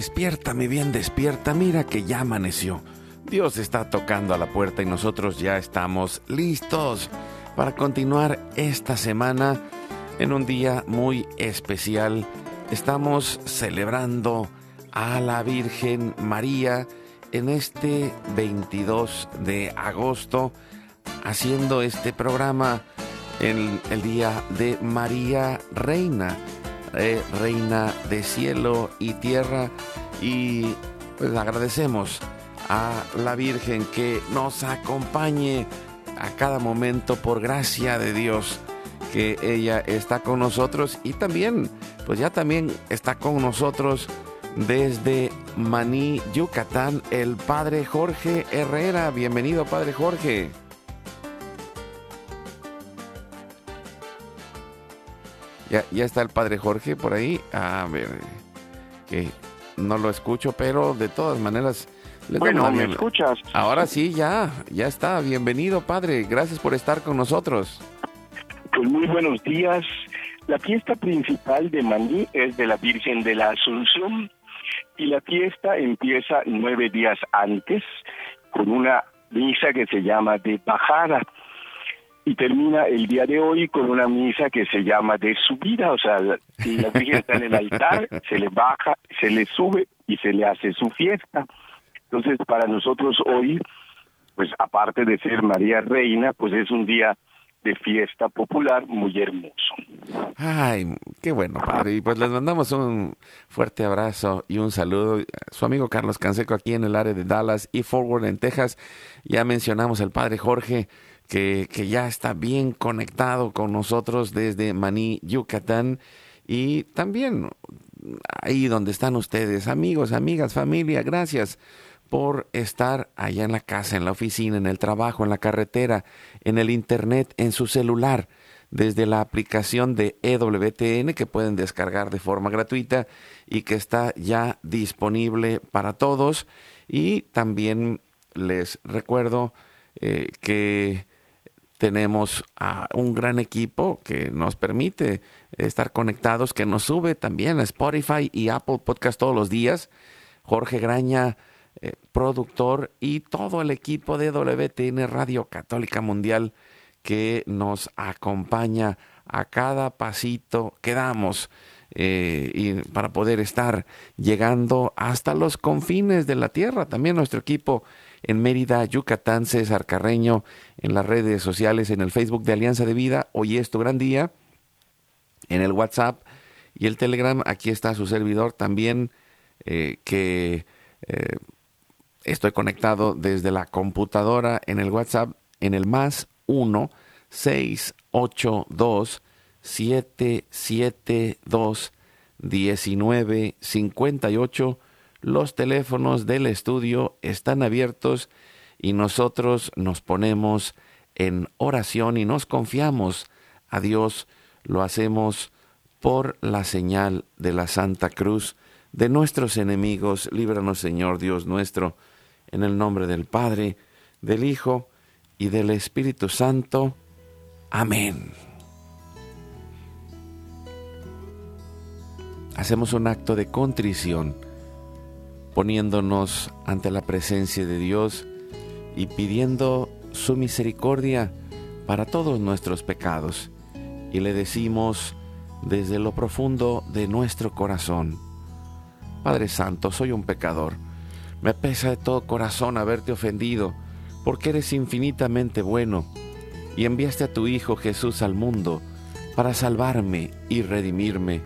Despierta, mi bien, despierta, mira que ya amaneció. Dios está tocando a la puerta y nosotros ya estamos listos para continuar esta semana en un día muy especial. Estamos celebrando a la Virgen María en este 22 de agosto, haciendo este programa en el día de María Reina eh, Reina de cielo y tierra. Y pues agradecemos a la Virgen que nos acompañe a cada momento por gracia de Dios que ella está con nosotros y también pues ya también está con nosotros desde Maní, Yucatán, el Padre Jorge Herrera. Bienvenido, Padre Jorge. Ya, ya está el padre Jorge por ahí. A ver, que no lo escucho, pero de todas maneras. bueno, ¿me escuchas? Ahora sí, ya, ya está. Bienvenido, padre. Gracias por estar con nosotros. Pues muy buenos días. La fiesta principal de Maní es de la Virgen de la Asunción y la fiesta empieza nueve días antes con una misa que se llama de bajada y termina el día de hoy con una misa que se llama de subida, o sea, la Virgen está en el altar, se le baja, se le sube y se le hace su fiesta. Entonces, para nosotros hoy, pues aparte de ser María Reina, pues es un día de fiesta popular muy hermoso. Ay, qué bueno, padre. Y pues les mandamos un fuerte abrazo y un saludo. Su amigo Carlos Canseco aquí en el área de Dallas y Forward en Texas. Ya mencionamos al padre Jorge que, ya está bien conectado con nosotros desde Maní, Yucatán. Y también ahí donde están ustedes, amigos, amigas, familia, gracias por estar allá en la casa, en la oficina, en el trabajo, en la carretera, en el internet, en su celular, desde la aplicación de EWTN que pueden descargar de forma gratuita y que está ya disponible para todos. Y también les recuerdo eh, que tenemos a un gran equipo que nos permite estar conectados, que nos sube también a Spotify y Apple Podcast todos los días. Jorge Graña, eh, productor, y todo el equipo de WTN Radio Católica Mundial que nos acompaña a cada pasito que damos. Eh, y para poder estar llegando hasta los confines de la tierra. También nuestro equipo en Mérida, Yucatán, César Carreño, en las redes sociales, en el Facebook de Alianza de Vida, hoy es tu gran día, en el WhatsApp y el Telegram, aquí está su servidor también, eh, que eh, estoy conectado desde la computadora en el WhatsApp, en el más 1 682 772 1958 los teléfonos del estudio están abiertos y nosotros nos ponemos en oración y nos confiamos a Dios. Lo hacemos por la señal de la Santa Cruz de nuestros enemigos. Líbranos, Señor Dios nuestro, en el nombre del Padre, del Hijo y del Espíritu Santo. Amén. Hacemos un acto de contrición poniéndonos ante la presencia de Dios y pidiendo su misericordia para todos nuestros pecados. Y le decimos desde lo profundo de nuestro corazón. Padre Santo, soy un pecador. Me pesa de todo corazón haberte ofendido, porque eres infinitamente bueno y enviaste a tu Hijo Jesús al mundo para salvarme y redimirme.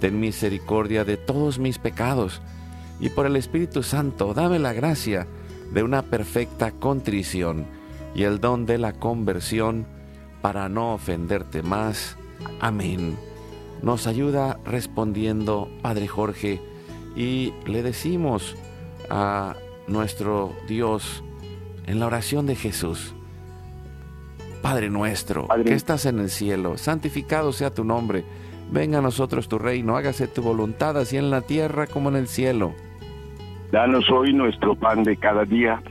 Ten misericordia de todos mis pecados y por el Espíritu Santo dame la gracia de una perfecta contrición y el don de la conversión para no ofenderte más. Amén. Nos ayuda respondiendo Padre Jorge y le decimos a nuestro Dios en la oración de Jesús, Padre nuestro, que estás en el cielo, santificado sea tu nombre, venga a nosotros tu reino, hágase tu voluntad así en la tierra como en el cielo. Danos hoy nuestro pan de cada día,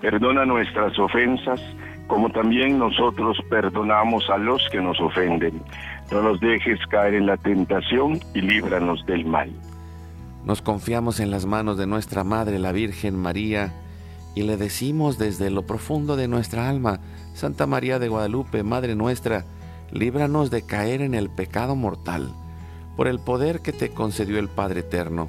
perdona nuestras ofensas, como también nosotros perdonamos a los que nos ofenden. No nos dejes caer en la tentación y líbranos del mal. Nos confiamos en las manos de nuestra Madre, la Virgen María, y le decimos desde lo profundo de nuestra alma, Santa María de Guadalupe, Madre nuestra, líbranos de caer en el pecado mortal, por el poder que te concedió el Padre Eterno.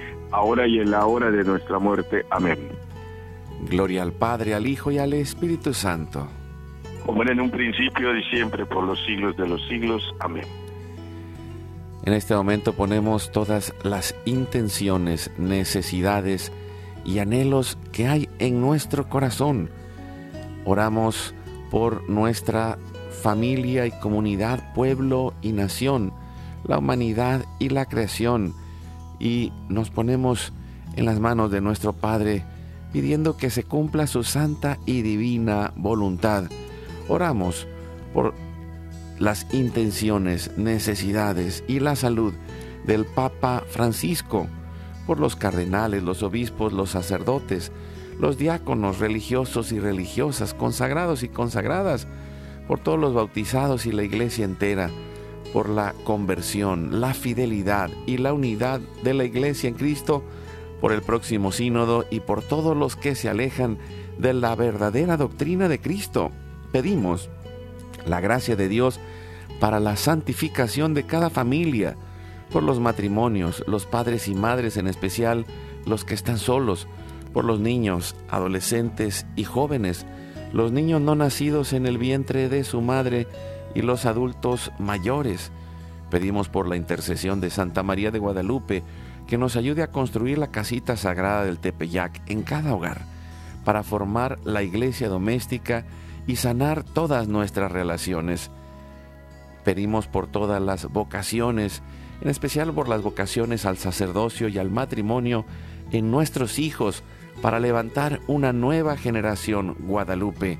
ahora y en la hora de nuestra muerte. Amén. Gloria al Padre, al Hijo y al Espíritu Santo como en un principio y siempre por los siglos de los siglos. Amén. En este momento ponemos todas las intenciones, necesidades y anhelos que hay en nuestro corazón. Oramos por nuestra familia y comunidad, pueblo y nación, la humanidad y la creación. Y nos ponemos en las manos de nuestro Padre, pidiendo que se cumpla su santa y divina voluntad. Oramos por las intenciones, necesidades y la salud del Papa Francisco, por los cardenales, los obispos, los sacerdotes, los diáconos religiosos y religiosas, consagrados y consagradas, por todos los bautizados y la iglesia entera, por la conversión, la fidelidad y la unidad de la iglesia en Cristo, por el próximo sínodo y por todos los que se alejan de la verdadera doctrina de Cristo. Pedimos la gracia de Dios para la santificación de cada familia, por los matrimonios, los padres y madres en especial, los que están solos, por los niños, adolescentes y jóvenes, los niños no nacidos en el vientre de su madre y los adultos mayores. Pedimos por la intercesión de Santa María de Guadalupe que nos ayude a construir la casita sagrada del Tepeyac en cada hogar, para formar la iglesia doméstica y sanar todas nuestras relaciones. Pedimos por todas las vocaciones, en especial por las vocaciones al sacerdocio y al matrimonio en nuestros hijos, para levantar una nueva generación guadalupe.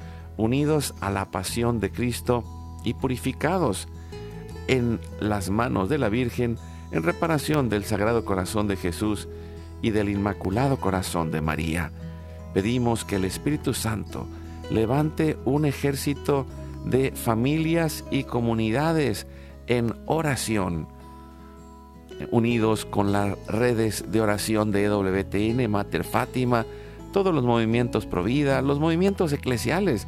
unidos a la pasión de Cristo y purificados en las manos de la Virgen en reparación del Sagrado Corazón de Jesús y del Inmaculado Corazón de María. Pedimos que el Espíritu Santo levante un ejército de familias y comunidades en oración. unidos con las redes de oración de EWTN, Mater Fátima, todos los movimientos Provida, los movimientos eclesiales,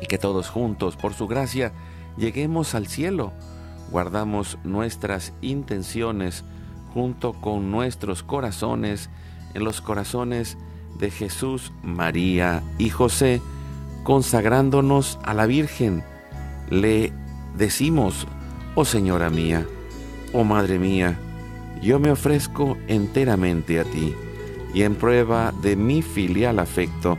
y que todos juntos, por su gracia, lleguemos al cielo. Guardamos nuestras intenciones junto con nuestros corazones en los corazones de Jesús, María y José, consagrándonos a la Virgen. Le decimos, oh Señora mía, oh Madre mía, yo me ofrezco enteramente a ti, y en prueba de mi filial afecto,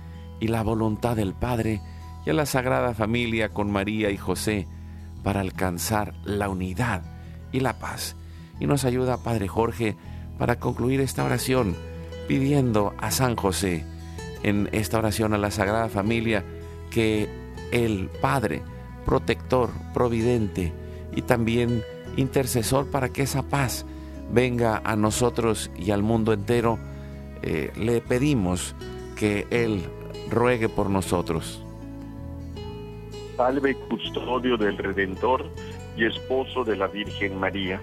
y la voluntad del Padre y a la Sagrada Familia con María y José para alcanzar la unidad y la paz. Y nos ayuda Padre Jorge para concluir esta oración pidiendo a San José en esta oración a la Sagrada Familia que el Padre, protector, providente y también intercesor para que esa paz venga a nosotros y al mundo entero, eh, le pedimos que Él ruegue por nosotros salve custodio del Redentor y esposo de la Virgen María.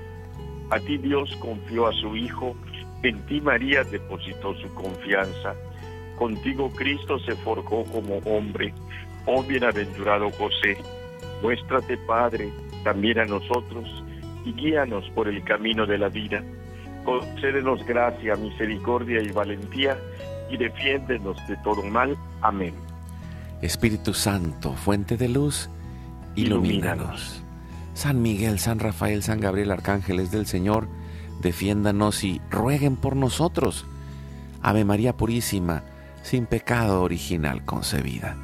A ti Dios confió a su Hijo, en ti María depositó su confianza. Contigo Cristo se forjó como hombre. Oh bienaventurado José, muéstrate Padre también a nosotros y guíanos por el camino de la vida. Concédenos gracia, misericordia y valentía y defiéndenos de todo mal. Amén. Espíritu Santo, fuente de luz, ilumínanos. San Miguel, San Rafael, San Gabriel, arcángeles del Señor, defiéndanos y rueguen por nosotros. Ave María Purísima, sin pecado original concebida.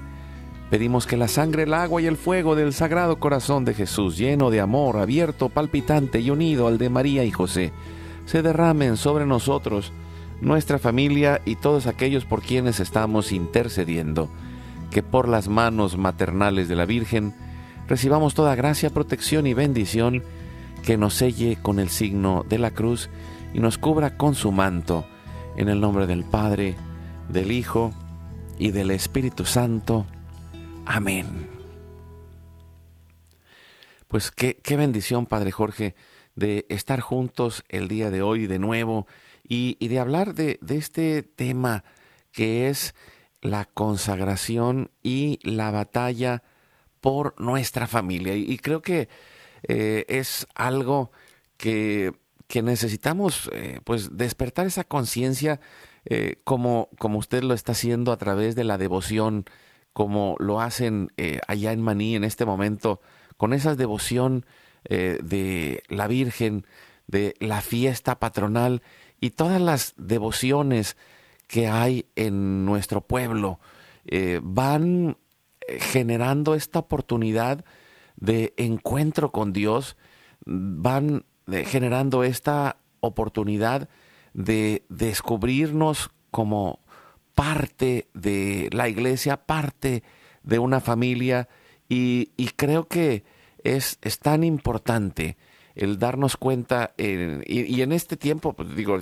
Pedimos que la sangre, el agua y el fuego del Sagrado Corazón de Jesús, lleno de amor, abierto, palpitante y unido al de María y José, se derramen sobre nosotros, nuestra familia y todos aquellos por quienes estamos intercediendo que por las manos maternales de la Virgen recibamos toda gracia, protección y bendición que nos selle con el signo de la cruz y nos cubra con su manto, en el nombre del Padre, del Hijo y del Espíritu Santo. Amén. Pues qué, qué bendición, Padre Jorge, de estar juntos el día de hoy de nuevo y, de hablar de, este tema que es la consagración y la batalla por nuestra familia. Y, creo que eh, es algo que, necesitamos eh, pues despertar esa conciencia eh, como, como usted lo está haciendo a través de la devoción, como lo hacen allá en Maní en este momento, con esa devoción de la Virgen, de la fiesta patronal y todas las devociones que hay en nuestro pueblo eh, van eh, generando esta oportunidad de encuentro con Dios, van eh, generando esta oportunidad de descubrirnos como parte de la iglesia, parte de una familia y, creo que es, es, tan importante el darnos cuenta y, en este tiempo, pues digo,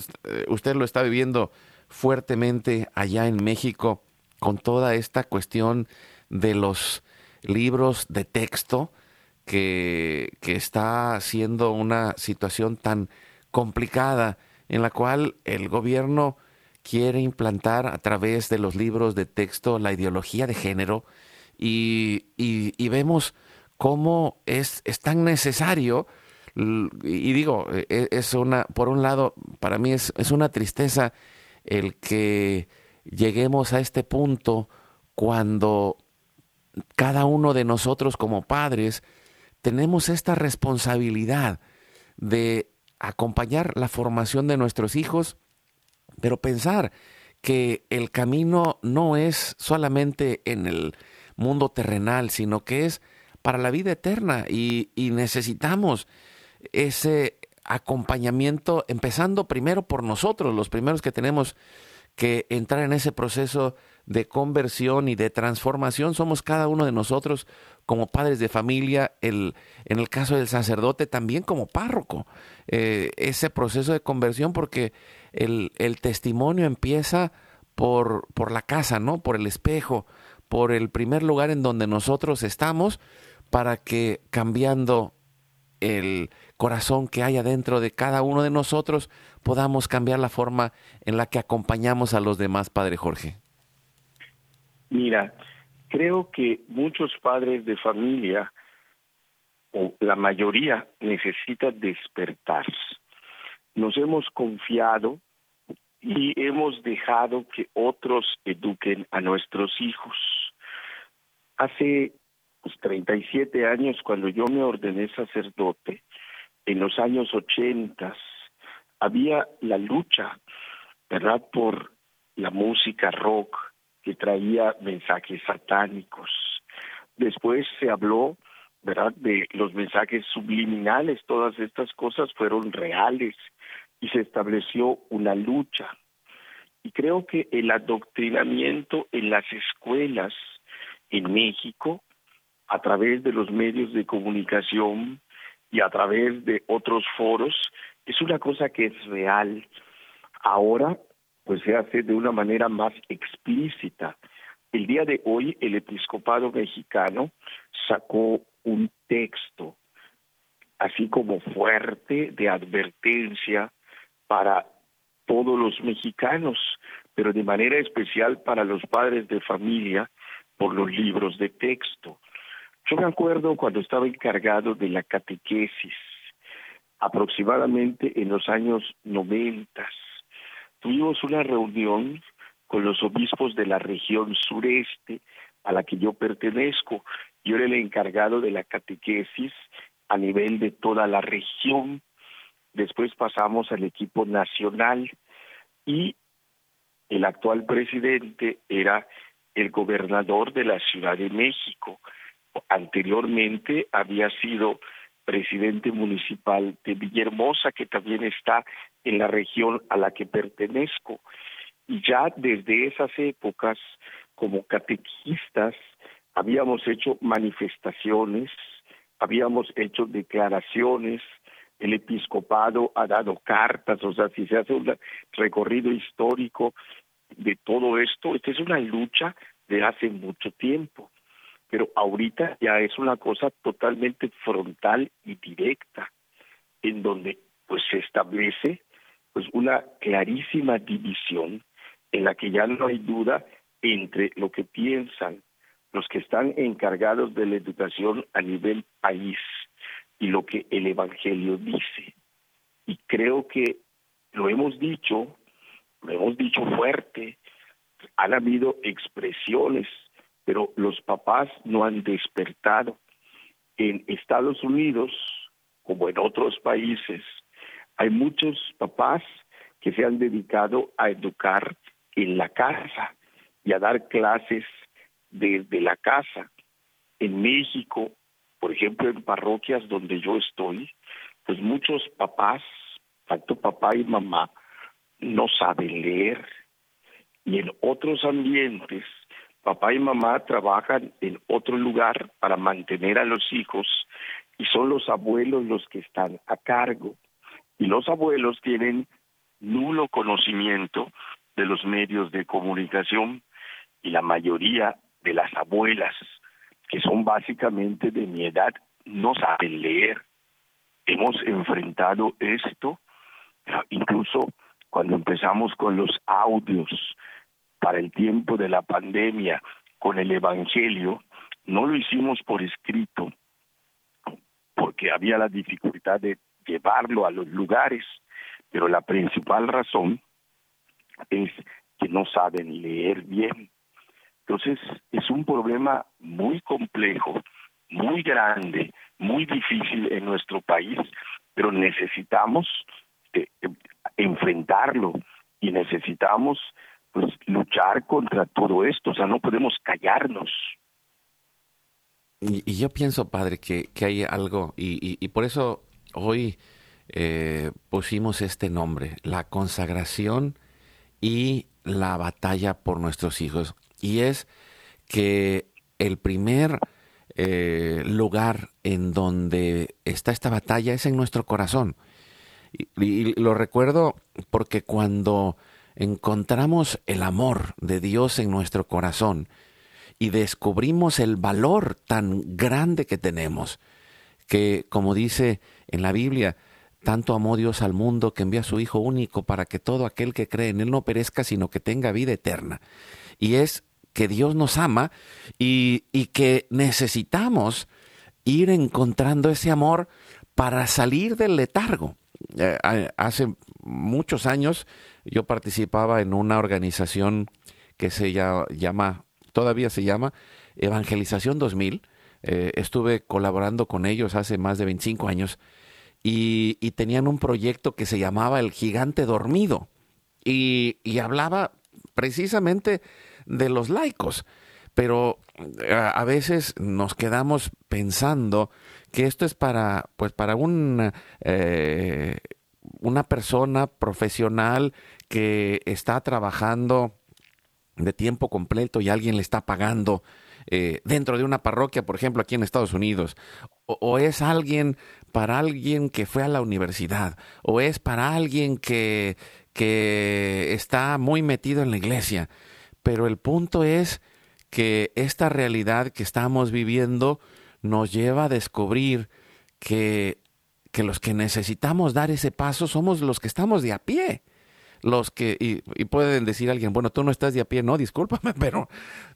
usted lo está viviendo fuertemente allá en México con toda esta cuestión de los libros de texto que, que está siendo una situación tan complicada en la cual el gobierno quiere implantar a través de los libros de texto la ideología de género y, y, vemos cómo es, es, tan necesario y digo, e, es una, por un lado, para mí es, es una tristeza el que lleguemos a este punto cuando cada uno de nosotros como padres tenemos esta responsabilidad de acompañar la formación de nuestros hijos, pero pensar que el camino no es solamente en el mundo terrenal, sino que es para la vida eterna y, necesitamos ese acompañamiento, empezando primero por nosotros, los primeros que tenemos que entrar en ese proceso de conversión y de transformación somos cada uno de nosotros como padres de familia, el, en el caso del sacerdote también como párroco, eh, ese proceso de conversión porque el, el testimonio empieza por, por la casa, ¿no? Por el espejo, por el primer lugar en donde nosotros estamos, para que cambiando el corazón que hay adentro de cada uno de nosotros, podamos cambiar la forma en la que acompañamos a los demás, Padre Jorge. Mira, creo que muchos padres de familia, o la mayoría, necesitan despertar. Nos hemos confiado y hemos dejado que otros eduquen a nuestros hijos. Hace pues, 37 años, cuando yo me ordené sacerdote, en los años 80, había la lucha, ¿verdad?, por la música rock, que traía mensajes satánicos. Después se habló, ¿verdad?, de los mensajes subliminales, todas estas cosas fueron reales y se estableció una lucha. Y creo que el adoctrinamiento en las escuelas en México, a través de los medios de comunicación y a través de otros foros, es una cosa que es real. Ahora pues se hace de una manera más explícita. El día de hoy el episcopado mexicano sacó un texto así como fuerte de advertencia para todos los mexicanos, pero de manera especial para los padres de familia por los libros de texto. Yo me acuerdo cuando estaba encargado de la catequesis, aproximadamente en los años noventas, tuvimos una reunión con los obispos de la región sureste a la que yo pertenezco. Yo era el encargado de la catequesis a nivel de toda la región. Después pasamos al equipo nacional y el actual presidente era el gobernador de la Ciudad de México. Anteriormente había sido presidente municipal de Villahermosa, que también está en la región a la que pertenezco. Y ya desde esas épocas, como catequistas, habíamos hecho manifestaciones, habíamos hecho declaraciones, el episcopado ha dado cartas, o sea, si se hace un recorrido histórico de todo esto, esta es una lucha de hace mucho tiempo pero ahorita ya es una cosa totalmente frontal y directa, en donde pues se establece pues una clarísima división en la que ya no hay duda entre lo que piensan los que están encargados de la educación a nivel país y lo que el Evangelio dice. Y creo que lo hemos dicho, lo hemos dicho fuerte, han habido expresiones pero los papás no han despertado. En Estados Unidos, como en otros países, hay muchos papás que se han dedicado a educar en la casa y a dar clases desde la casa. En México, por ejemplo, en parroquias donde yo estoy, pues muchos papás, tanto papá y mamá, no saben leer. Y en otros ambientes, papá y mamá trabajan en otro lugar para mantener a los hijos y son los abuelos los que están a cargo. Y los abuelos tienen nulo conocimiento de los medios de comunicación y la mayoría de las abuelas, que son básicamente de mi edad, no saben leer. Hemos enfrentado esto, incluso cuando empezamos con los audios para el tiempo de la pandemia, con el Evangelio, no lo hicimos por escrito, porque había la dificultad de llevarlo a los lugares, pero la principal razón es que no saben leer bien. Entonces, es un problema muy complejo, muy grande, muy difícil en nuestro país, pero necesitamos eh, enfrentarlo y necesitamos pues luchar contra todo esto, o sea, no podemos callarnos. Y, yo pienso, padre, que, que hay algo, y, y, por eso hoy eh, pusimos este nombre, la consagración y la batalla por nuestros hijos. Y es que el primer eh, lugar en donde está esta batalla es en nuestro corazón. Y, lo recuerdo porque cuando encontramos el amor de Dios en nuestro corazón y descubrimos el valor tan grande que tenemos, que como dice en la Biblia, tanto amó Dios al mundo que envió a su Hijo único para que todo aquel que cree en Él no perezca, sino que tenga vida eterna. Y es que Dios nos ama y, y que necesitamos ir encontrando ese amor para salir del letargo. Eh, hace muchos años yo participaba en una organización que se llama, todavía se llama Evangelización 2000. Eh, estuve colaborando con ellos hace más de 25 años y, tenían un proyecto que se llamaba El Gigante Dormido y, hablaba precisamente de los laicos. Pero eh, a, veces nos quedamos pensando que esto es para, pues para un, eh, una persona profesional que está trabajando de tiempo completo y alguien le está pagando eh, dentro de una parroquia, por ejemplo, aquí en Estados Unidos, o, es alguien para alguien que fue a la universidad, o es para alguien que, que está muy metido en la iglesia. Pero el punto es que esta realidad que estamos viviendo nos lleva a descubrir que, que los que necesitamos dar ese paso somos los que estamos de a pie los que, y, pueden decir alguien, bueno, tú no estás de a pie, no, discúlpame, pero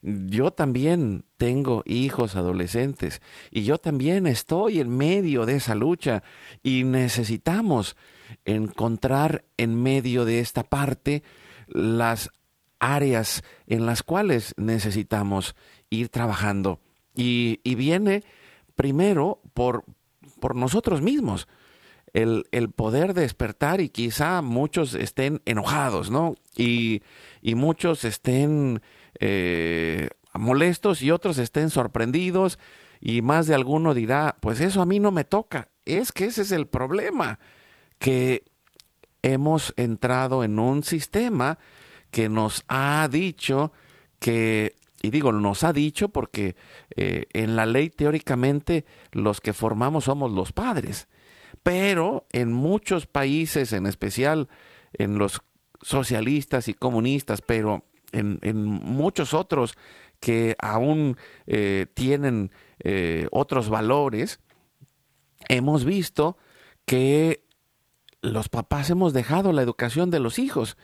yo también tengo hijos adolescentes y yo también estoy en medio de esa lucha y necesitamos encontrar en medio de esta parte las áreas en las cuales necesitamos ir trabajando. Y, y viene primero por, por nosotros mismos el, poder despertar y quizá muchos estén enojados, ¿no? Y, muchos estén eh, molestos y otros estén sorprendidos y más de alguno dirá, pues eso a mí no me toca. Es que ese es el problema, que hemos entrado en un sistema que nos ha dicho que, y digo, nos ha dicho porque eh, en la ley teóricamente los que formamos somos los padres, pero en muchos países, en especial en los socialistas y comunistas, pero en, muchos otros que aún eh, tienen eh, otros valores, hemos visto que los papás hemos dejado la educación de los hijos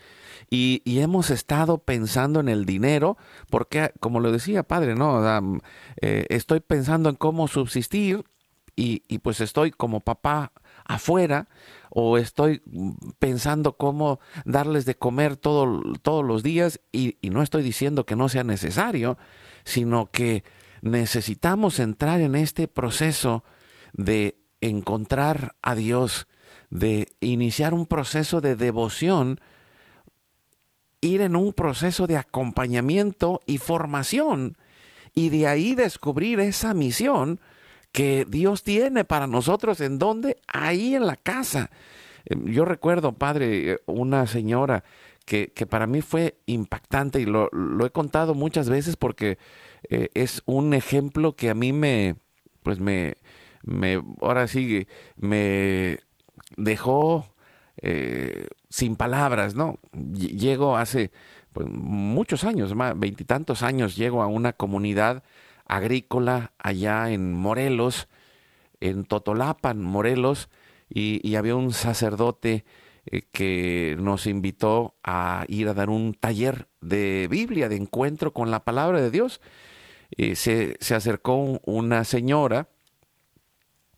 y, hemos estado pensando en el dinero, porque como lo decía padre, no, eh, estoy pensando en cómo subsistir y, pues estoy como papá afuera o estoy pensando cómo darles de comer todo, todos los días y, y no estoy diciendo que no sea necesario, sino que necesitamos entrar en este proceso de encontrar a Dios, de iniciar un proceso de devoción ir en un proceso de acompañamiento y formación y de ahí descubrir esa misión que Dios tiene para nosotros. ¿En dónde? Ahí en la casa. Em, yo recuerdo, padre, una señora que, para mí fue impactante y lo, he contado muchas veces porque eh, es un ejemplo que a mí me, pues me, me ahora sí, me dejó eh, sin palabras, ¿no? Llego hace pues, muchos años, más veintitantos años, llego a una comunidad agrícola allá en Morelos, en Totolapan, Morelos, y, había un sacerdote eh, que nos invitó a ir a dar un taller de Biblia, de encuentro con la palabra de Dios. Eh, se, se, acercó una señora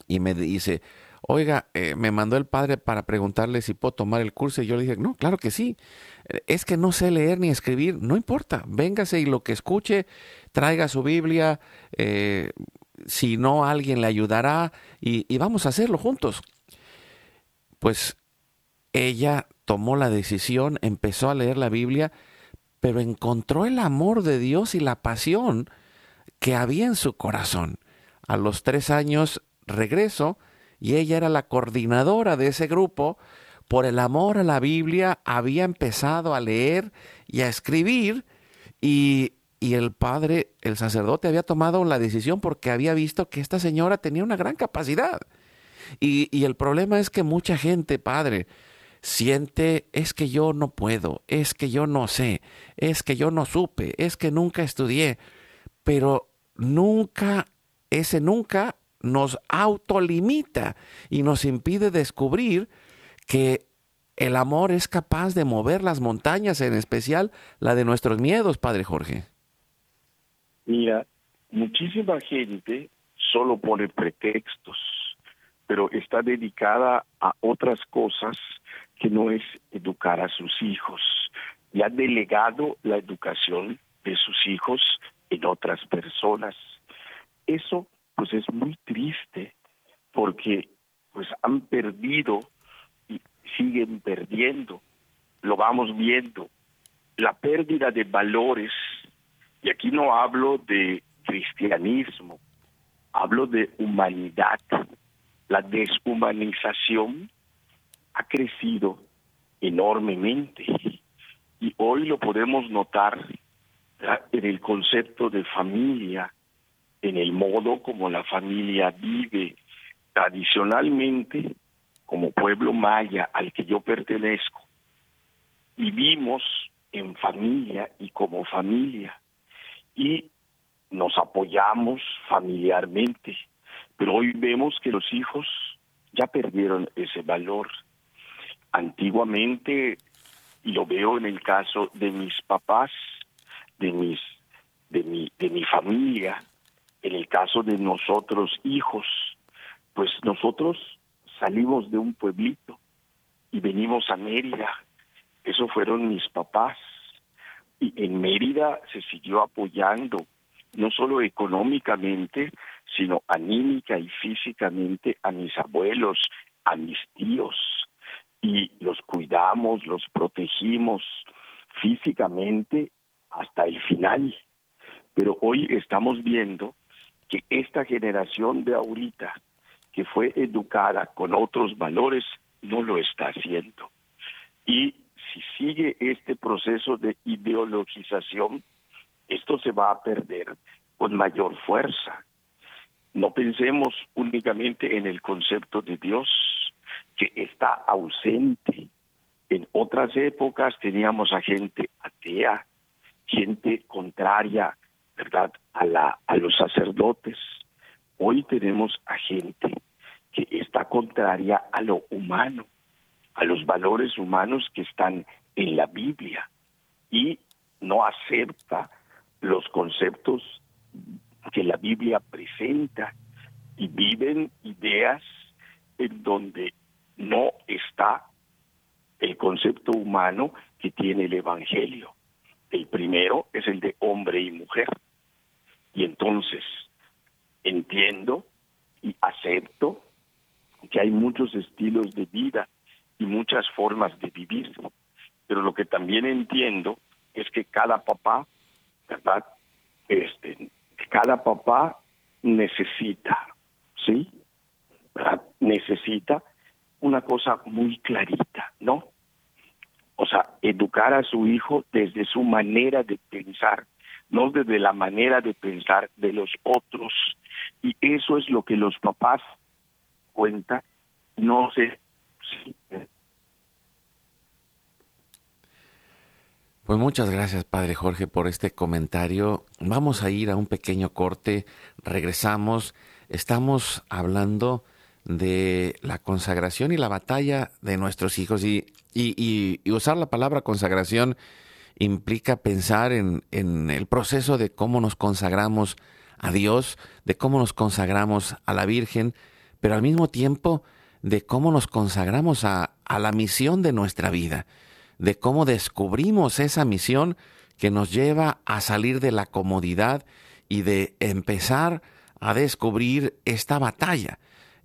y me dice, oiga, eh, me mandó el padre para preguntarle si puedo tomar el curso y yo le dije, no, claro que sí. Es que no sé leer ni escribir, no importa, véngase y lo que escuche, traiga su Biblia, eh, si no alguien le ayudará y, y vamos a hacerlo juntos. Pues ella tomó la decisión, empezó a leer la Biblia, pero encontró el amor de Dios y la pasión que había en su corazón. A los tres años regreso y ella era la coordinadora de ese grupo. Por el amor a la Biblia había empezado a leer y a escribir y, el padre, el sacerdote, había tomado la decisión porque había visto que esta señora tenía una gran capacidad. Y, y el problema es que mucha gente, padre, siente, es que yo no puedo, es que yo no sé, es que yo no supe, es que nunca estudié, pero nunca, ese nunca nos autolimita y nos impide descubrir que el amor es capaz de mover las montañas, en especial la de nuestros miedos, Padre Jorge. Mira, muchísima gente solo pone pretextos, pero está dedicada a otras cosas que no es educar a sus hijos y ha delegado la educación de sus hijos en otras personas. Eso pues es muy triste porque pues han perdido y siguen perdiendo. Lo vamos viendo. La pérdida de valores, y aquí no hablo de cristianismo, hablo de humanidad. La deshumanización ha crecido enormemente y hoy lo podemos notar en el concepto de familia, en el modo como la familia vive tradicionalmente como pueblo maya al que yo pertenezco. Vivimos en familia y como familia y nos apoyamos familiarmente, pero hoy vemos que los hijos ya perdieron ese valor. Antiguamente, y lo veo en el caso de mis papás, de mis de mi de mi familia, en el caso de nosotros hijos, pues nosotros salimos de un pueblito y venimos a Mérida. Eso fueron mis papás. Y en Mérida se siguió apoyando, no solo económicamente, sino anímica y físicamente a mis abuelos, a mis tíos. Y los cuidamos, los protegimos físicamente hasta el final. Pero hoy estamos viendo que esta generación de ahorita, que fue educada con otros valores, no lo está haciendo. Y si sigue este proceso de ideologización, esto se va a perder con mayor fuerza. No pensemos únicamente en el concepto de Dios, que está ausente. En otras épocas teníamos a gente atea, gente contraria ¿verdad? A, la, a los sacerdotes. Hoy tenemos a gente que está contraria a lo humano, a los valores humanos que están en la Biblia y no acepta los conceptos que la Biblia presenta y viven ideas en donde no está el concepto humano que tiene el Evangelio. El primero es el de hombre y mujer. Y entonces entiendo y acepto que hay muchos estilos de vida y muchas formas de vivir, pero lo que también entiendo es que cada papá, ¿verdad? Este, cada papá necesita, ¿sí? Necesita una cosa muy clarita, ¿no? O sea, educar a su hijo desde su manera de pensar, no desde la manera de pensar de los otros. Y eso es lo que los papás cuentan. No sé si Pues muchas gracias, Padre Jorge, por este comentario. Vamos a ir a un pequeño corte, regresamos. Estamos hablando de la consagración y la batalla de nuestros hijos. Y, y usar la palabra consagración implica pensar en, en el proceso de cómo nos consagramos a Dios, de cómo nos consagramos a la Virgen, pero al mismo tiempo de cómo nos consagramos a, a la misión de nuestra vida de cómo descubrimos esa misión que nos lleva a salir de la comodidad y de empezar a descubrir esta batalla,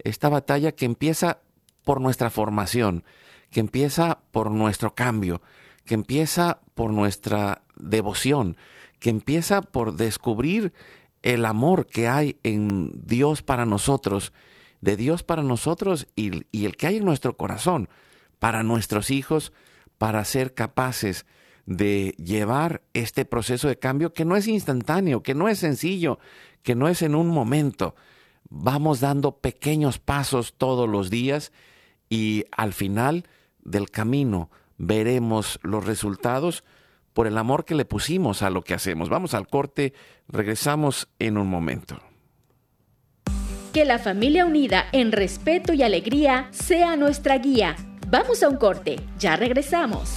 esta batalla que empieza por nuestra formación, que empieza por nuestro cambio, que empieza por nuestra devoción, que empieza por descubrir el amor que hay en Dios para nosotros, de Dios para nosotros y, y el que hay en nuestro corazón, para nuestros hijos, para ser capaces de llevar este proceso de cambio que no es instantáneo, que no es sencillo, que no es en un momento. Vamos dando pequeños pasos todos los días y al final del camino veremos los resultados por el amor que le pusimos a lo que hacemos. Vamos al corte, regresamos en un momento. Que la familia unida en respeto y alegría sea nuestra guía Vamos a un corte, ya regresamos.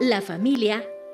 La familia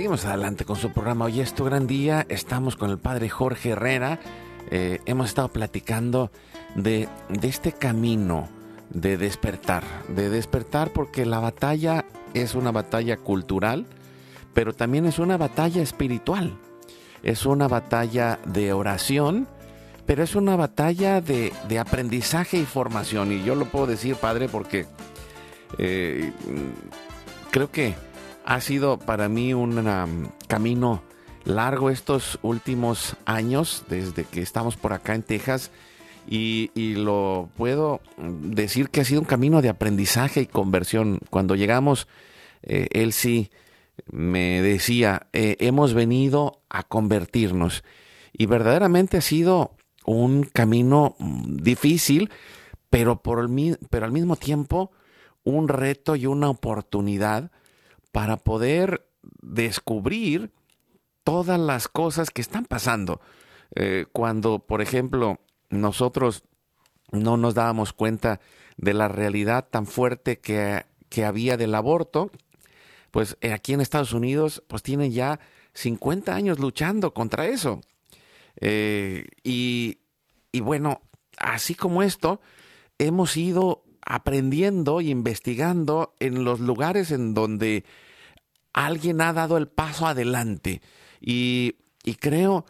Seguimos adelante con su programa. Hoy es tu gran día. Estamos con el padre Jorge Herrera. Eh, hemos estado platicando de, este camino de despertar, de despertar porque la batalla es una batalla cultural, pero también es una batalla espiritual, es una batalla de oración, pero es una batalla de, aprendizaje y formación. Y yo lo puedo decir, Padre, porque eh, creo que ha sido para mí un um, camino largo estos últimos años, desde que estamos por acá en Texas, y, lo puedo decir que ha sido un camino de aprendizaje y conversión. Cuando llegamos, eh, me decía, eh, hemos venido a convertirnos. Y verdaderamente ha sido un camino mm, difícil, pero, por el, pero al mismo tiempo un reto y una oportunidad para poder descubrir todas las cosas que están pasando. Eh, cuando, por ejemplo, nosotros no nos dábamos cuenta de la realidad tan fuerte que, que había del aborto, pues eh, aquí en Estados Unidos, pues tienen ya 50 años luchando contra eso. Eh, y, y bueno, así como esto, hemos ido aprendiendo y investigando en los lugares en donde alguien ha dado el paso adelante. Y, creo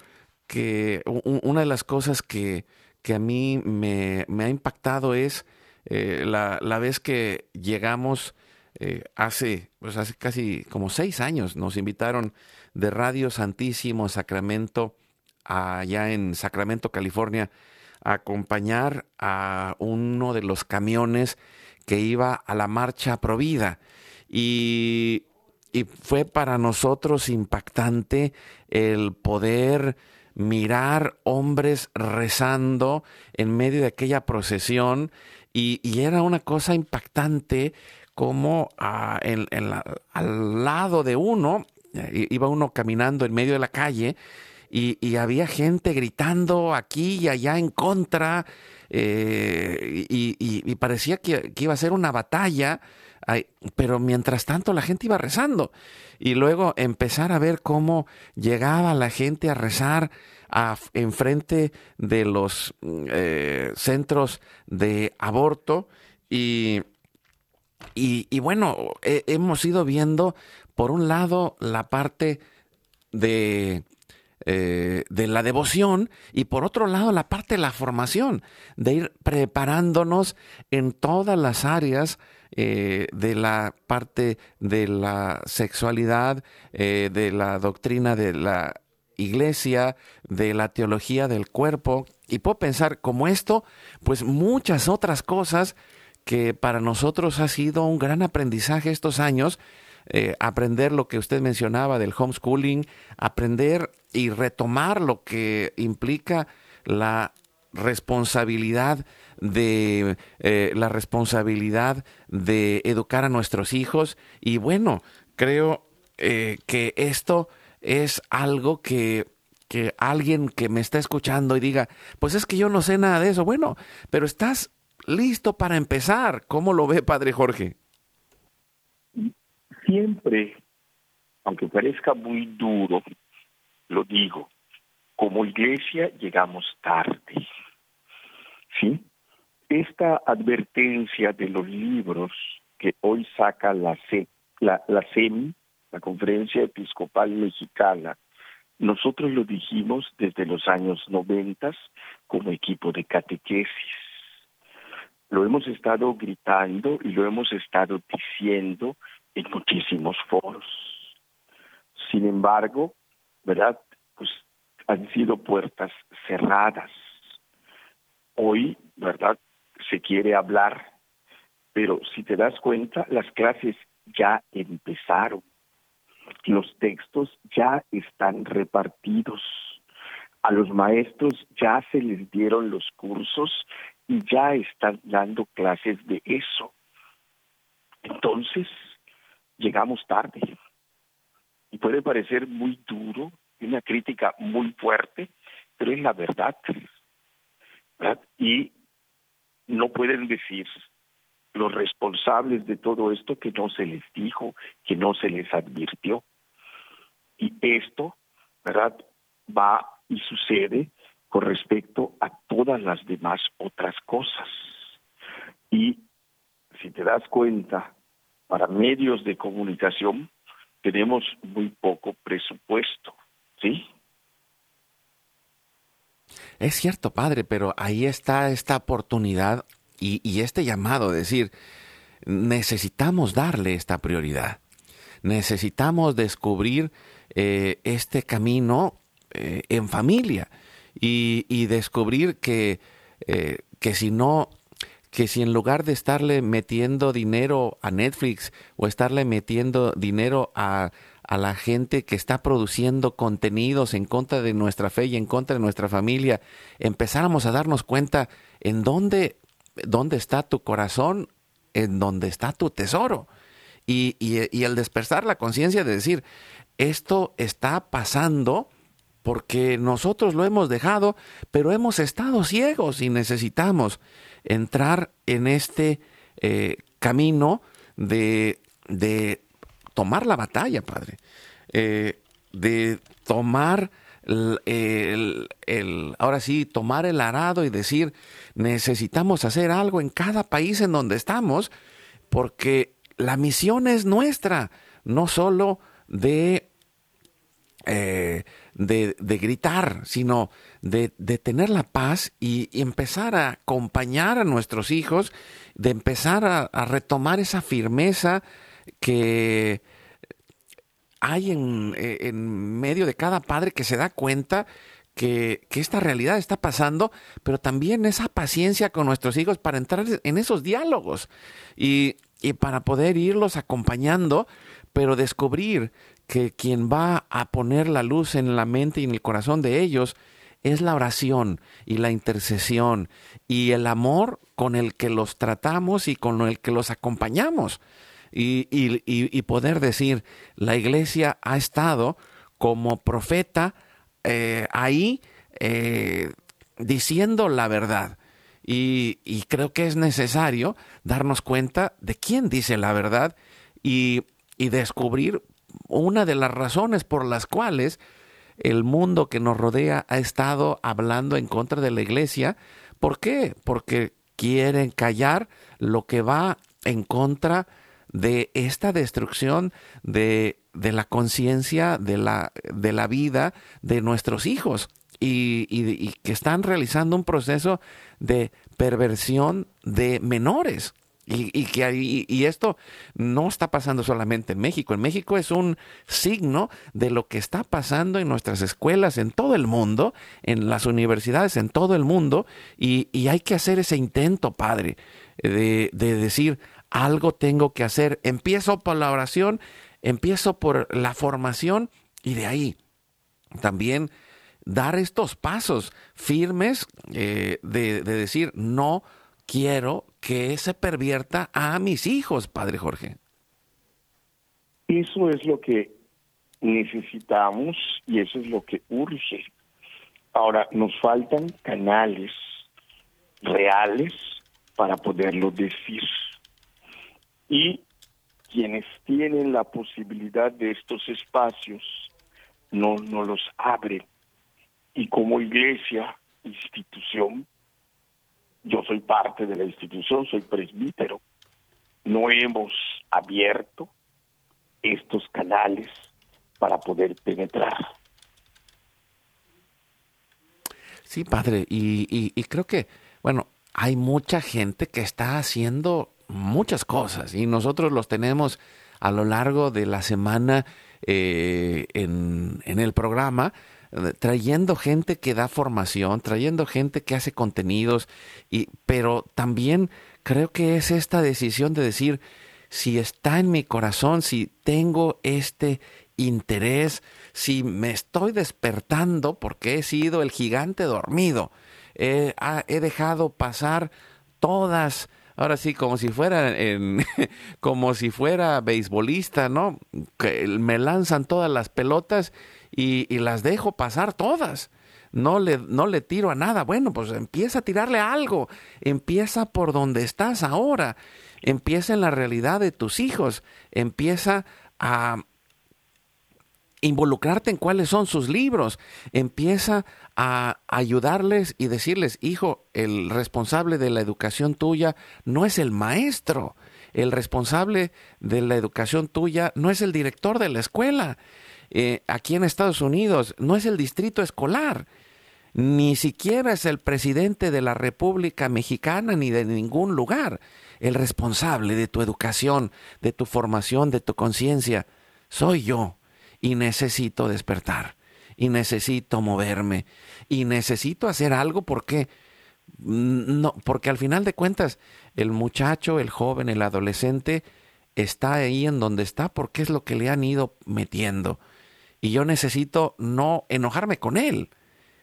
que una de las cosas que, a mí me, ha impactado es eh, la, vez que llegamos eh, hace, pues hace casi como seis años, nos invitaron de Radio Santísimo Sacramento allá en Sacramento, California, acompañar a uno de los camiones que iba a la marcha Provida. Y y fue para nosotros impactante el poder mirar hombres rezando en medio de aquella procesión y, era una cosa impactante como ah, al lado de uno, eh, iba uno caminando en medio de la calle y, había gente gritando aquí y allá en contra eh, y, parecía que, iba a ser una batalla pero mientras tanto la gente iba rezando. Y luego empezar a ver cómo llegaba la gente a rezar a, enfrente de los eh, centros de aborto. Y, y, bueno, hemos ido viendo, por un lado, la parte de, eh, de la devoción y por otro lado la parte de la formación, de ir preparándonos en todas las áreas eh, de la parte de la sexualidad, eh, de la doctrina de la iglesia, de la teología del cuerpo. Y puedo pensar como esto, pues muchas otras cosas que para nosotros ha sido un gran aprendizaje estos años, eh, aprender lo que usted mencionaba del homeschooling, aprender y retomar lo que implica la responsabilidad de eh, la responsabilidad de educar a nuestros hijos y bueno, creo eh, que esto es algo que, que alguien que me está escuchando y diga, pues es que yo no sé nada de eso, bueno, pero estás listo para empezar. ¿Cómo lo ve, Padre Jorge? Siempre, aunque parezca muy duro, lo digo, como iglesia llegamos tarde. ¿Sí? esta advertencia de los libros que hoy saca la, C, la, la CEMI, la Conferencia Episcopal Mexicana, nosotros lo dijimos desde los años noventas como equipo de catequesis. Lo hemos estado gritando y lo hemos estado diciendo en muchísimos foros. Sin embargo, ¿verdad? Pues han sido puertas cerradas. Hoy, ¿verdad? se quiere hablar, pero si te das cuenta, las clases ya empezaron, los textos ya están repartidos, a los maestros ya se les dieron los cursos y ya están dando clases de eso. Entonces, llegamos tarde. Y puede parecer muy duro, una crítica muy fuerte, pero es la verdad. Y no pueden decir los responsables de todo esto que no se les dijo, que no se les advirtió. Y esto, ¿verdad? Va y sucede con respecto a todas las demás otras cosas. Y das cuenta, para medios de comunicación tenemos muy poco presupuesto, ¿sí? Es cierto, padre, pero ahí está esta oportunidad y, este llamado, decir, necesitamos darle esta prioridad. Necesitamos descubrir eh, este camino eh, en familia y, descubrir que, eh, que si no que si en lugar de estarle metiendo dinero a Netflix o estarle metiendo dinero a, a la gente que está produciendo contenidos en contra de nuestra fe y en contra de nuestra familia, empezáramos a darnos cuenta en dónde, dónde está tu corazón, en dónde está tu tesoro. Y, y, el despertar la conciencia de decir, esto está pasando porque nosotros lo hemos dejado, pero hemos estado ciegos y necesitamos entrar en este eh, camino de, de, tomar la batalla, Padre, eh, de tomar el, ahora sí, tomar el arado y decir, necesitamos hacer algo en cada país en donde estamos, porque la misión es nuestra, no solo de eh, de, gritar, sino de, tener la paz y, empezar a acompañar a nuestros hijos, de empezar a, retomar esa firmeza que hay en, medio de cada padre que se da cuenta que, esta realidad está pasando, pero también esa paciencia con nuestros hijos para entrar en esos diálogos y, y para poder irlos acompañando, pero descubrir que quien va a poner la luz en la mente y en el corazón de ellos es la oración y la intercesión y el amor con el que los tratamos y con el que los acompañamos. Y, poder decir, la iglesia ha estado como profeta eh, ahí eh, diciendo la verdad. Y, y, creo que es necesario darnos cuenta de quién dice la verdad y, y descubrir una de las razones por las cuales el mundo que nos rodea ha estado hablando en contra de la iglesia. ¿Por qué? Porque quieren callar lo que va en contra de esta destrucción de, la conciencia, de la, de la vida de nuestros hijos. Y, que están realizando un proceso de perversión de menores. Y, que, y, esto no está pasando solamente en México. En México es un signo de lo que está pasando en nuestras escuelas en todo el mundo, en las universidades en todo el mundo. Y, hay que hacer ese intento, Padre, de, de decir, algo tengo que hacer. Empiezo por la oración, empiezo por la formación y de ahí también dar estos pasos firmes eh, de, de decir, no quiero que se pervierta a mis hijos, Padre Jorge. Eso es lo que necesitamos y eso es lo que urge. Ahora, nos faltan canales reales para poderlo decir. Y quienes tienen la posibilidad de estos espacios no, no los abren. Y como iglesia, institución, yo soy parte de la institución, soy presbítero, no hemos abierto estos canales para poder penetrar. Sí, padre, y, creo que, bueno, hay mucha gente que está haciendo muchas cosas y nosotros los tenemos a lo largo de la semana eh, en, en el programa trayendo gente que da formación, trayendo gente que hace contenidos, y, pero también creo que es esta decisión de decir, si está en mi corazón, si tengo este interés, si me estoy despertando porque he sido el gigante dormido, he dejado pasar todas, ahora sí, como si fuera en, como si fuera beisbolista, ¿no? Que me lanzan todas las pelotas y, las dejo pasar todas. No le, no le tiro a nada. Bueno, pues empieza a tirarle algo. Empieza por donde estás ahora. Empieza en la realidad de tus hijos. Empieza a involucrarte en cuáles son sus libros. Empieza a ayudarles y decirles, hijo, el responsable de la educación tuya no es el maestro. El responsable de la educación tuya no es el director de la escuela. Eh, aquí en Estados Unidos no es el distrito escolar, ni siquiera es el presidente de la República Mexicana ni de ningún lugar. El responsable de tu educación, de tu formación, de tu conciencia, soy yo y necesito despertar y necesito moverme y necesito hacer algo porque no porque al final de cuentas el muchacho, el joven, el adolescente está ahí en donde está porque es lo que le han ido metiendo. Y yo necesito no enojarme con él,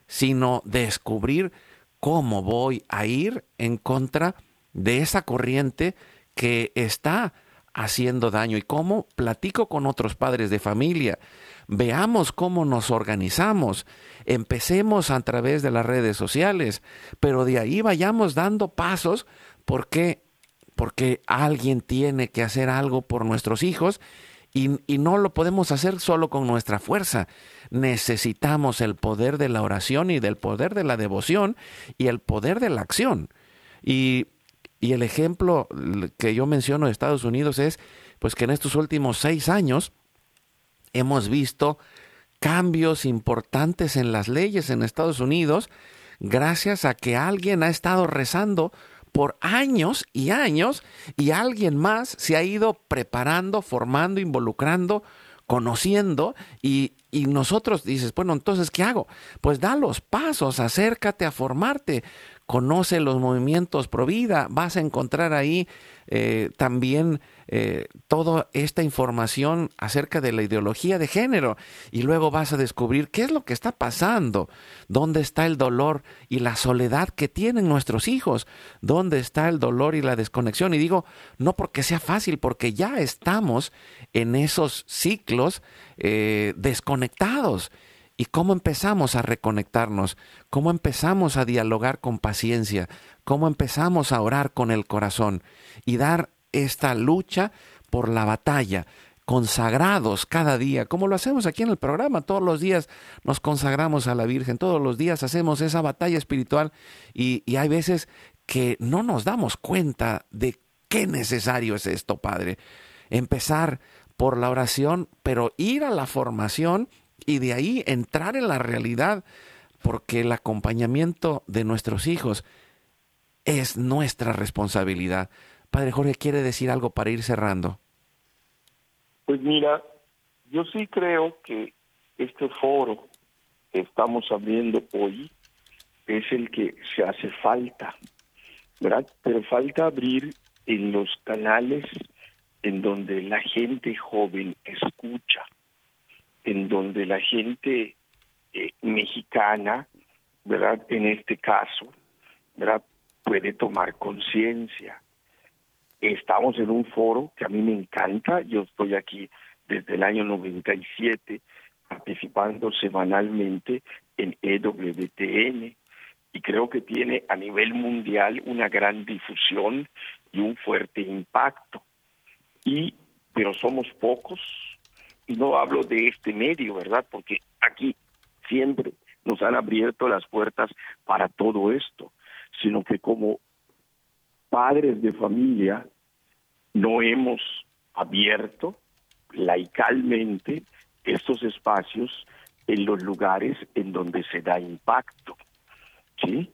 sino descubrir cómo voy a ir en contra de esa corriente que está haciendo daño y cómo platico con otros padres de familia. Veamos cómo nos organizamos. Empecemos a través de las redes sociales, pero de ahí vayamos dando pasos porque porque alguien tiene que hacer algo por nuestros hijos y, no lo podemos hacer solo con nuestra fuerza. Necesitamos el poder de la oración y del poder de la devoción y el poder de la acción. Y y el ejemplo que yo menciono de Estados Unidos es pues que en estos últimos seis años hemos visto cambios importantes en las leyes en Estados Unidos gracias a que alguien ha estado rezando por años y años y alguien más se ha ido preparando, formando, involucrando, conociendo y, y nosotros dices, bueno, entonces, ¿qué hago? Pues da los pasos, acércate a formarte, conoce los movimientos pro vida, vas a encontrar ahí eh, también eh, toda esta información acerca de la ideología de género y luego vas a descubrir qué es lo que está pasando, dónde está el dolor y la soledad que tienen nuestros hijos, dónde está el dolor y la desconexión. Y digo, no porque sea fácil, porque ya estamos en esos ciclos eh, desconectados ¿Y cómo empezamos a reconectarnos? ¿Cómo empezamos a dialogar con paciencia? ¿Cómo empezamos a orar con el corazón? Y dar esta lucha por la batalla, consagrados cada día, como lo hacemos aquí en el programa, todos los días nos consagramos a la Virgen, todos los días hacemos esa batalla espiritual y, y hay veces que no nos damos cuenta de qué necesario es esto, Padre. Empezar por la oración, pero ir a la formación y de ahí entrar en la realidad, porque el acompañamiento de nuestros hijos es nuestra responsabilidad. Padre Jorge, ¿quiere decir algo para ir cerrando? Pues mira, yo sí creo que este foro que estamos abriendo hoy es el que se hace falta, ¿verdad? Pero falta abrir en los canales en donde la gente joven escucha, en donde la gente eh, mexicana, ¿verdad? En este caso, ¿verdad? Puede tomar conciencia. Estamos en un foro que a mí me encanta, yo estoy aquí desde el año 97 participando semanalmente en EWTN y creo que tiene a nivel mundial una gran difusión y un fuerte impacto. Y pero somos pocos, y no hablo de este medio, ¿verdad? Porque aquí siempre nos han abierto las puertas para todo esto, sino que como padres de familia no hemos abierto laicalmente estos espacios en los lugares en donde se da impacto. ¿Sí?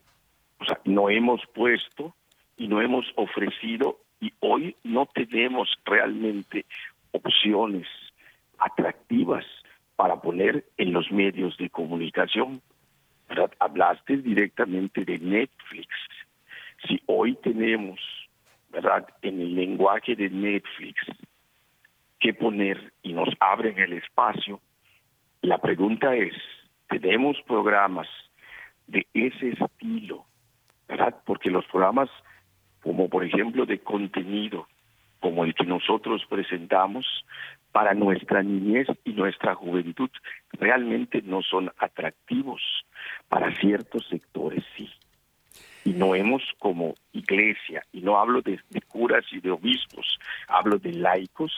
O sea, no hemos puesto y no hemos ofrecido y hoy no tenemos realmente opciones atractivas para poner en los medios de comunicación. Hablaste directamente de Netflix. Si hoy tenemos, ¿verdad?, en el lenguaje de Netflix que poner y nos abren el espacio, la pregunta es, ¿tenemos programas de ese estilo? ¿Verdad? Porque los programas, como por ejemplo de contenido, como el que nosotros presentamos, para nuestra niñez y nuestra juventud realmente no son atractivos. Para ciertos sectores sí. Y no hemos como iglesia, y no hablo de, curas y de obispos, hablo de laicos,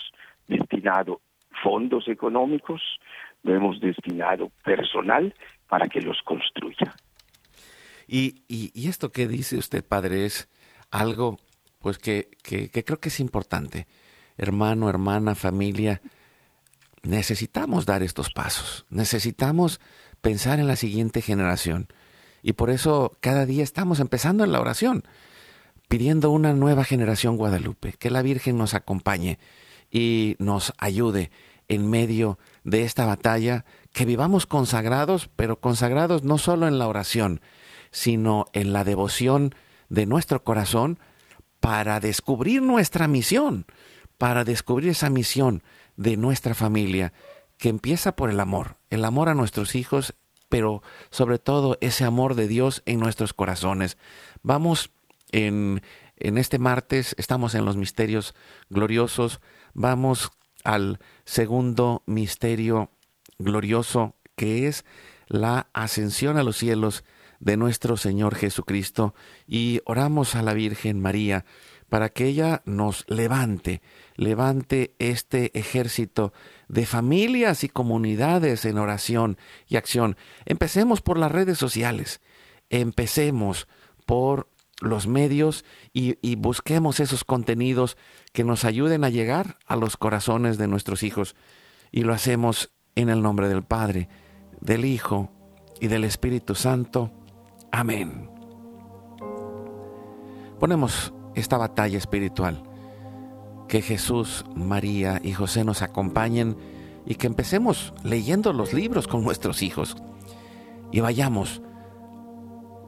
destinado fondos económicos, lo hemos destinado personal para que los construya. Y, y, y esto que dice usted, padre, es algo pues que, que, que creo que es importante. Hermano, hermana, familia, necesitamos dar estos pasos, necesitamos pensar en la siguiente generación. Y por eso cada día estamos empezando en la oración, pidiendo una nueva generación Guadalupe, que la Virgen nos acompañe y nos ayude en medio de esta batalla, que vivamos consagrados, pero consagrados no solo en la oración, sino en la devoción de nuestro corazón para descubrir nuestra misión, para descubrir esa misión de nuestra familia, que empieza por el amor, el amor a nuestros hijos, pero sobre todo ese amor de Dios en nuestros corazones. Vamos en, en este martes, estamos en los misterios gloriosos, vamos al segundo misterio glorioso, que es la ascensión a los cielos de nuestro Señor Jesucristo, y oramos a la Virgen María para que ella nos levante, levante este ejército de familias y comunidades en oración y acción. Empecemos por las redes sociales, empecemos por los medios y, busquemos esos contenidos que nos ayuden a llegar a los corazones de nuestros hijos. Y lo hacemos en el nombre del Padre, del Hijo y del Espíritu Santo. Amén. Ponemos esta batalla espiritual. Que Jesús, María y José nos acompañen y que empecemos leyendo los libros con nuestros hijos y vayamos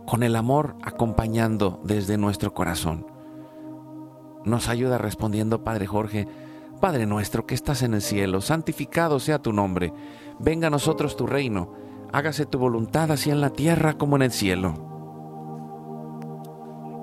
con el amor acompañando desde nuestro corazón. Nos ayuda respondiendo Padre Jorge, Padre nuestro que estás en el cielo, santificado sea tu nombre, venga a nosotros tu reino, hágase tu voluntad así en la tierra como en el cielo.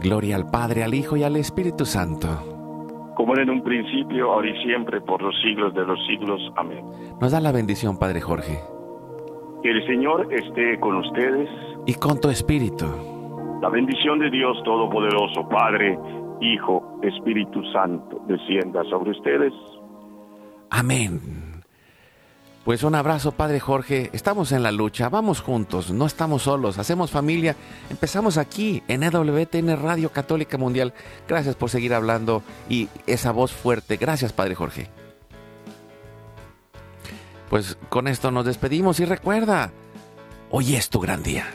Gloria al Padre, al Hijo y al Espíritu Santo. Como era en un principio, ahora y siempre, por los siglos de los siglos. Amén. Nos da la bendición, Padre Jorge. Que el Señor esté con ustedes. Y con tu Espíritu. La bendición de Dios Todopoderoso, Padre, Hijo, Espíritu Santo, descienda sobre ustedes. Amén. Pues un abrazo, Padre Jorge. Estamos en la lucha, vamos juntos, no estamos solos, hacemos familia. Empezamos aquí en EWTN Radio Católica Mundial. Gracias por seguir hablando y esa voz fuerte. Gracias, Padre Jorge. pues con esto nos despedimos y recuerda, hoy es tu gran día.